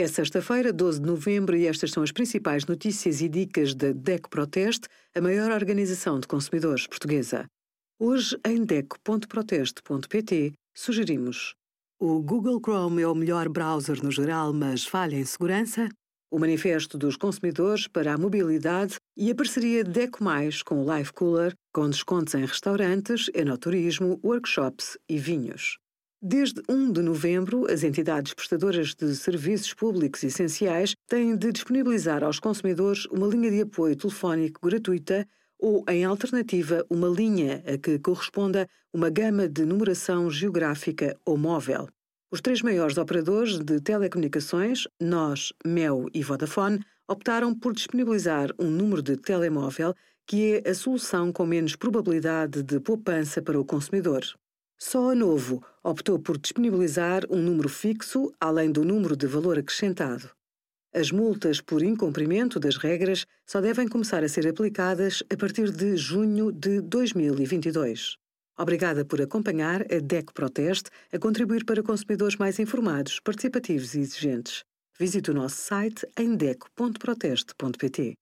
É sexta-feira, 12 de novembro, e estas são as principais notícias e dicas da DEC Proteste, a maior organização de consumidores portuguesa. Hoje, em DEC.proteste.pt, sugerimos: o Google Chrome é o melhor browser no geral, mas falha em segurança? O Manifesto dos Consumidores para a Mobilidade e a parceria DECO Mais com o Life Cooler, com descontos em restaurantes, enoturismo, workshops e vinhos. Desde 1 de novembro, as entidades prestadoras de serviços públicos essenciais têm de disponibilizar aos consumidores uma linha de apoio telefónico gratuita ou, em alternativa, uma linha a que corresponda uma gama de numeração geográfica ou móvel. Os três maiores operadores de telecomunicações, NOS, MEO e Vodafone, optaram por disponibilizar um número de telemóvel que é a solução com menos probabilidade de poupança para o consumidor. Só a Novo optou por disponibilizar um número fixo além do número de valor acrescentado. As multas por incumprimento das regras só devem começar a ser aplicadas a partir de junho de 2022. Obrigada por acompanhar a DEC Proteste a contribuir para consumidores mais informados, participativos e exigentes. Visite o nosso site em deco.proteste.pt.